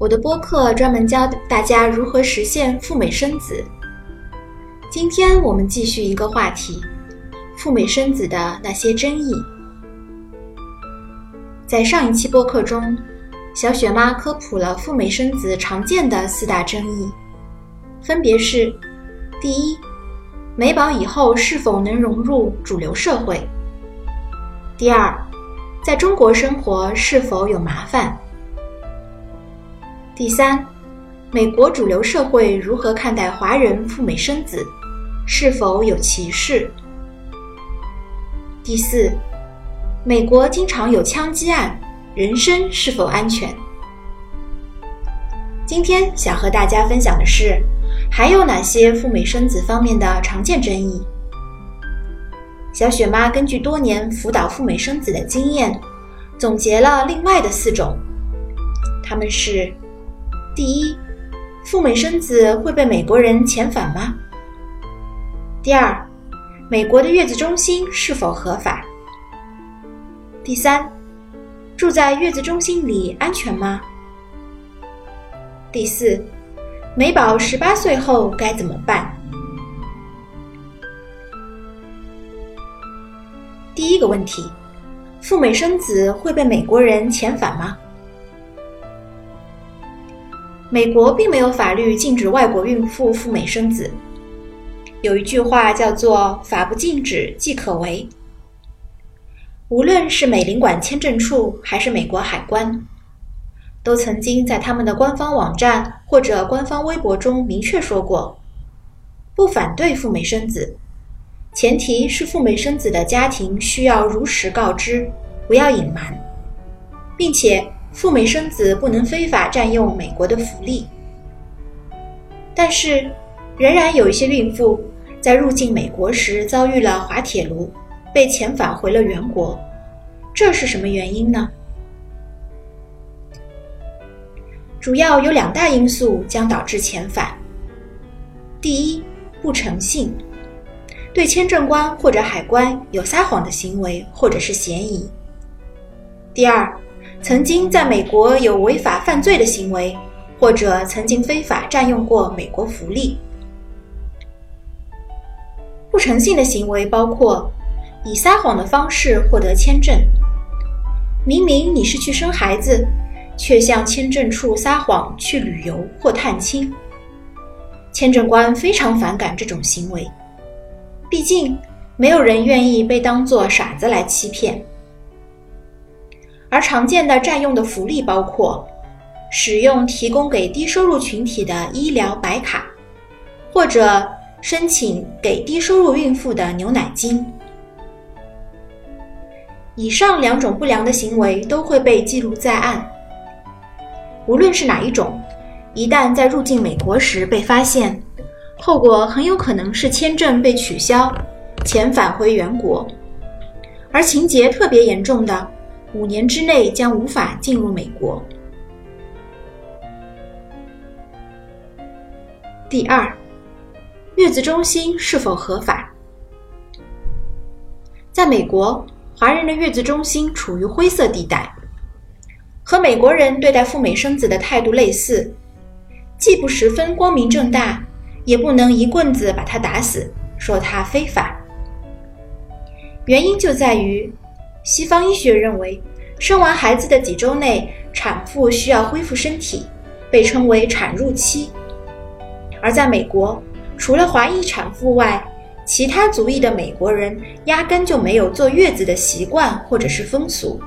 我的播客专门教大家如何实现赴美生子。今天我们继续一个话题：赴美生子的那些争议。在上一期播客中，小雪妈科普了赴美生子常见的四大争议，分别是：第一，美宝以后是否能融入主流社会；第二，在中国生活是否有麻烦；第三，美国主流社会如何看待华人赴美生子？是否有歧视？第四，美国经常有枪击案，人身是否安全？今天想和大家分享的是，还有哪些赴美生子方面的常见争议？小雪妈根据多年辅导赴美生子的经验，总结了另外的四种，他们是：第一，赴美生子会被美国人遣返吗？第二，美国的月子中心是否合法？第三，住在月子中心里安全吗？第四，美宝十八岁后该怎么办？第一个问题，赴美生子会被美国人遣返吗？美国并没有法律禁止外国孕妇赴美生子。有一句话叫做“法不禁止，即可为”。无论是美领馆签证处还是美国海关，都曾经在他们的官方网站或者官方微博中明确说过，不反对赴美生子，前提是赴美生子的家庭需要如实告知，不要隐瞒，并且赴美生子不能非法占用美国的福利。但是，仍然有一些孕妇。在入境美国时遭遇了滑铁卢，被遣返回了原国，这是什么原因呢？主要有两大因素将导致遣返：第一，不诚信，对签证官或者海关有撒谎的行为或者是嫌疑；第二，曾经在美国有违法犯罪的行为，或者曾经非法占用过美国福利。不诚信的行为包括以撒谎的方式获得签证，明明你是去生孩子，却向签证处撒谎去旅游或探亲。签证官非常反感这种行为，毕竟没有人愿意被当作傻子来欺骗。而常见的占用的福利包括使用提供给低收入群体的医疗白卡，或者。申请给低收入孕妇的牛奶金。以上两种不良的行为都会被记录在案。无论是哪一种，一旦在入境美国时被发现，后果很有可能是签证被取消，遣返回原国，而情节特别严重的，五年之内将无法进入美国。第二。月子中心是否合法？在美国，华人的月子中心处于灰色地带，和美国人对待赴美生子的态度类似，既不十分光明正大，也不能一棍子把他打死，说他非法。原因就在于，西方医学认为，生完孩子的几周内，产妇需要恢复身体，被称为产褥期，而在美国。除了华裔产妇外，其他族裔的美国人压根就没有坐月子的习惯或者是风俗。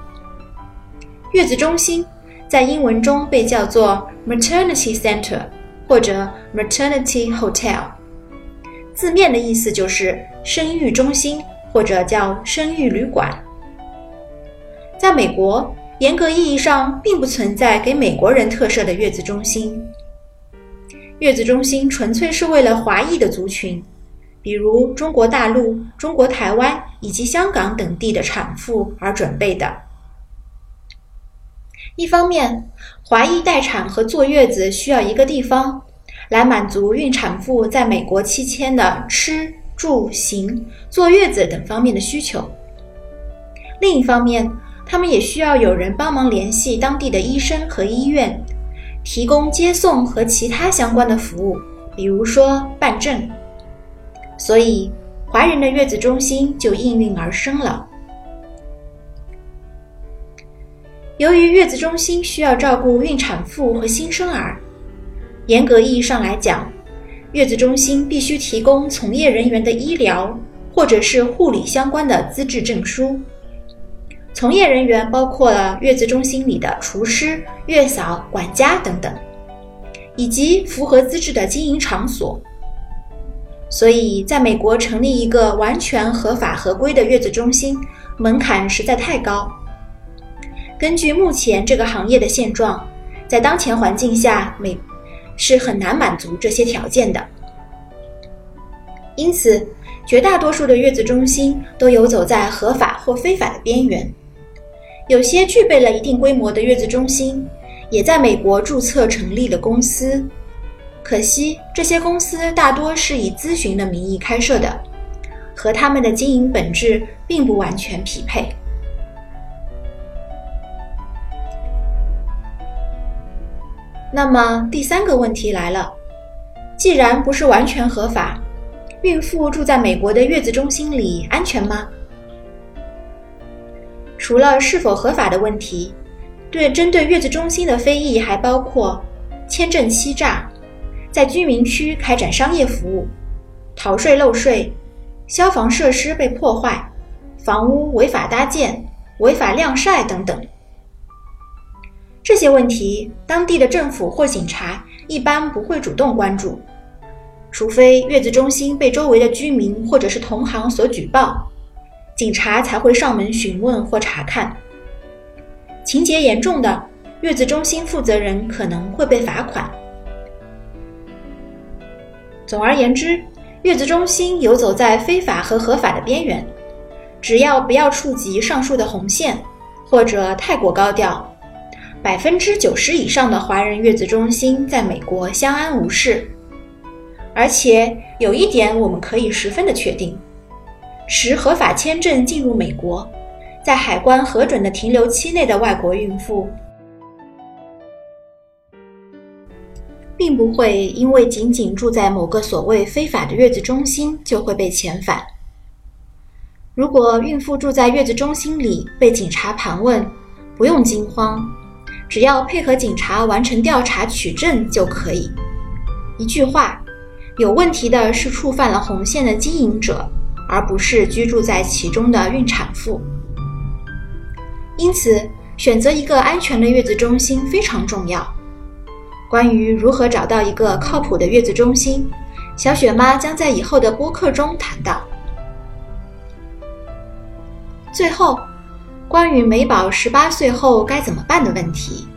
月子中心在英文中被叫做 maternity center 或者 maternity hotel，字面的意思就是生育中心或者叫生育旅馆。在美国，严格意义上并不存在给美国人特设的月子中心。月子中心纯粹是为了华裔的族群，比如中国大陆、中国台湾以及香港等地的产妇而准备的。一方面，华裔待产和坐月子需要一个地方，来满足孕产妇在美国期间的吃住行、坐月子等方面的需求；另一方面，他们也需要有人帮忙联系当地的医生和医院，提供接送和其他相关的服务，比如说办证。所以，华人的月子中心就应运而生了。由于月子中心需要照顾孕产妇和新生儿，严格意义上来讲，月子中心必须提供从业人员的医疗或者是护理相关的资质证书。从业人员包括了月子中心里的厨师、月嫂、管家等等，以及符合资质的经营场所。所以，在美国成立一个完全合法合规的月子中心，门槛实在太高。根据目前这个行业的现状，在当前环境下，美是很难满足这些条件的。因此，绝大多数的月子中心都游走在合法或非法的边缘。有些具备了一定规模的月子中心，也在美国注册成立了公司。可惜，这些公司大多是以咨询的名义开设的，和他们的经营本质并不完全匹配。那么第三个问题来了：既然不是完全合法，孕妇住在美国的月子中心里安全吗？除了是否合法的问题，对针对月子中心的非议还包括签证欺诈、在居民区开展商业服务、逃税漏税、消防设施被破坏、房屋违法搭建、违法晾晒等等。这些问题，当地的政府或警察一般不会主动关注，除非月子中心被周围的居民或者是同行所举报，警察才会上门询问或查看。情节严重的，月子中心负责人可能会被罚款。总而言之，月子中心游走在非法和合法的边缘，只要不要触及上述的红线，或者太过高调。百分之九十以上的华人月子中心在美国相安无事，而且有一点我们可以十分的确定：持合法签证进入美国，在海关核准的停留期内的外国孕妇，并不会因为仅仅住在某个所谓非法的月子中心就会被遣返。如果孕妇住在月子中心里被警察盘问，不用惊慌。只要配合警察完成调查取证就可以。一句话，有问题的是触犯了红线的经营者，而不是居住在其中的孕产妇。因此，选择一个安全的月子中心非常重要。关于如何找到一个靠谱的月子中心，小雪妈将在以后的播客中谈到。最后。关于美宝十八岁后该怎么办的问题，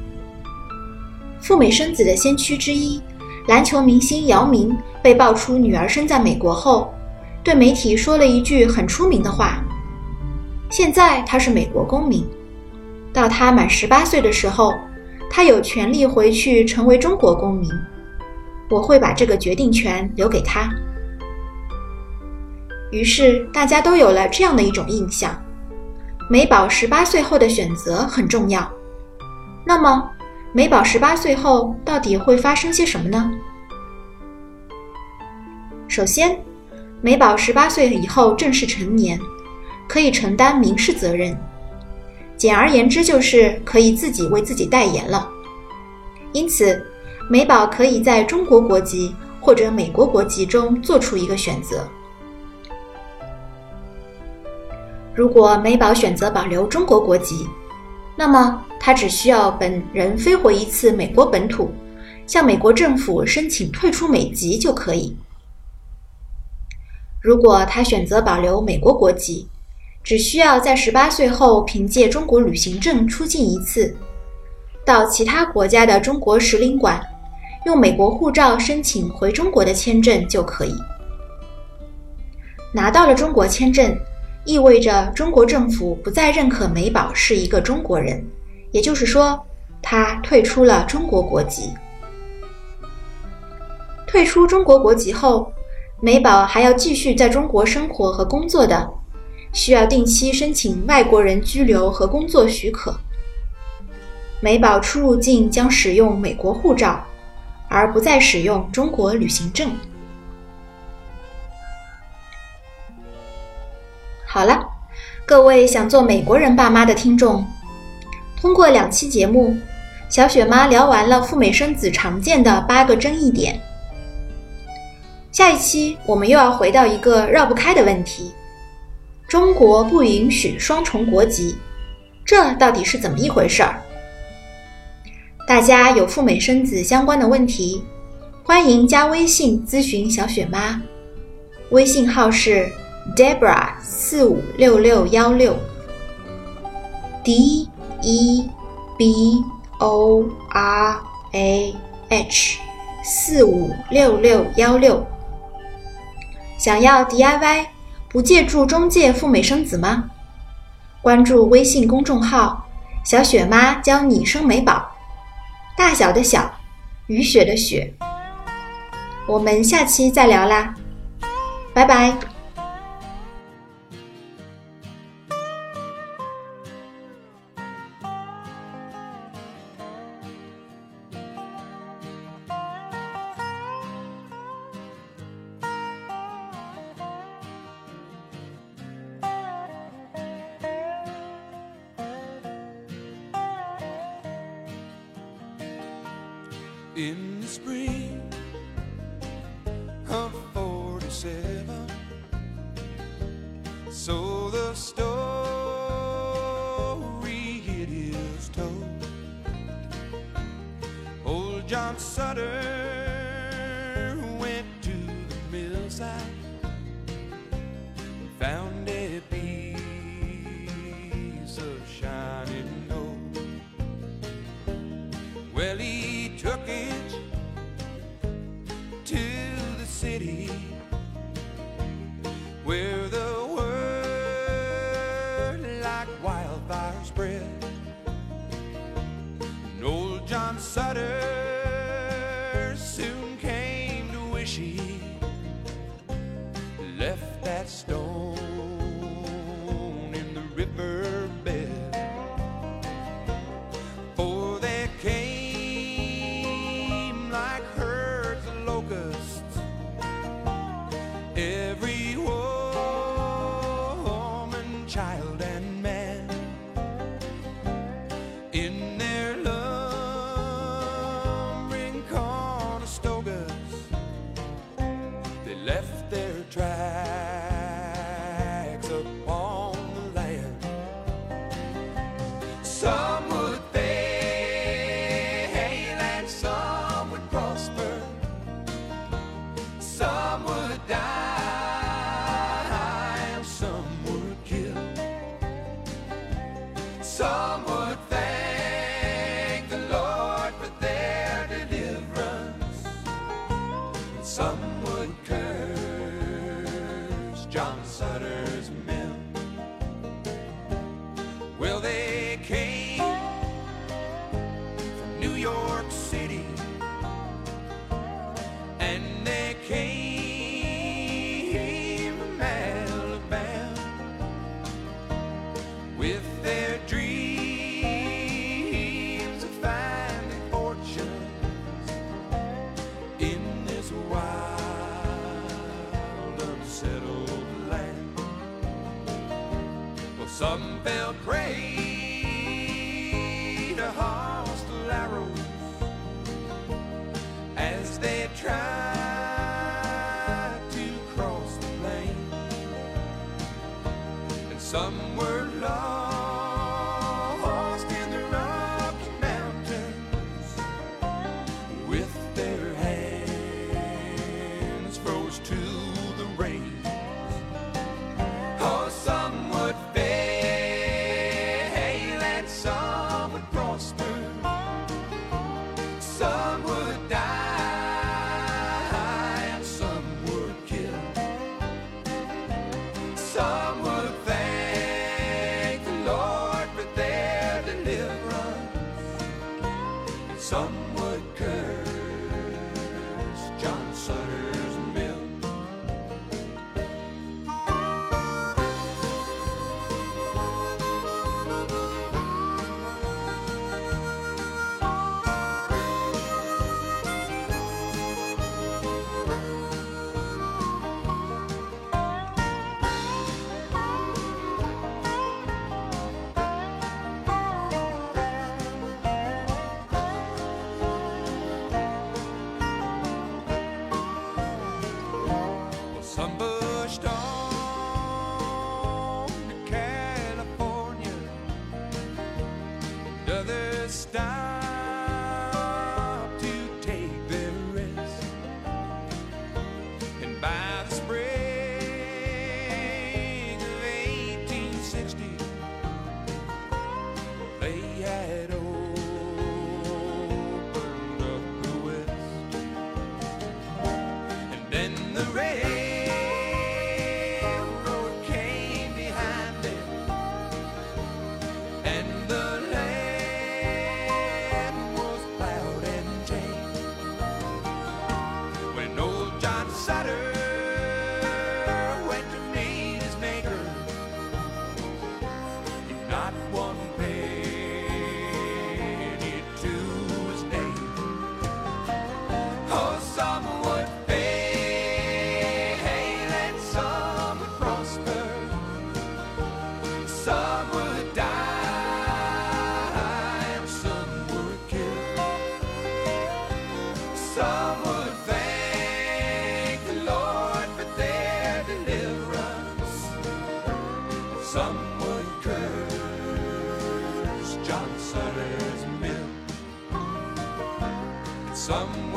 赴美生子的先驱之一，篮球明星姚明被爆出女儿生在美国后，对媒体说了一句很出名的话：“现在他是美国公民，到他满十八岁的时候，他有权利回去成为中国公民，我会把这个决定权留给他。”于是大家都有了这样的一种印象。美宝十八岁后的选择很重要。那么，美宝十八岁后到底会发生些什么呢？首先，美宝十八岁以后正式成年，可以承担民事责任。简而言之，就是可以自己为自己代言了。因此，美宝可以在中国国籍或者美国国籍中做出一个选择。如果美宝选择保留中国国籍，那么他只需要本人飞回一次美国本土，向美国政府申请退出美籍就可以。如果他选择保留美国国籍，只需要在十八岁后凭借中国旅行证出境一次，到其他国家的中国使领馆用美国护照申请回中国的签证就可以。拿到了中国签证，意味着中国政府不再认可美宝是一个中国人，也就是说，他退出了中国国籍。退出中国国籍后，美宝还要继续在中国生活和工作的，需要定期申请外国人居留和工作许可。美宝出入境将使用美国护照，而不再使用中国旅行证。好了，各位想做美国人爸妈的听众，通过两期节目，小雪妈聊完了赴美生子常见的八个争议点。下一期我们又要回到一个绕不开的问题：中国不允许双重国籍，这到底是怎么一回事儿？大家有赴美生子相关的问题，欢迎加微信咨询小雪妈，微信号是。Debra 四五六六幺六，D E B O R A H 四五六六幺六，想要 DIY 不借助中介赴美生子吗？关注微信公众号“小雪妈教你生美宝”，大小的小，雨雪的雪。我们下期再聊啦，拜拜。In the spring of 47. So the story it is told. Old John Sutter stone somewhere in the rain. somewhere.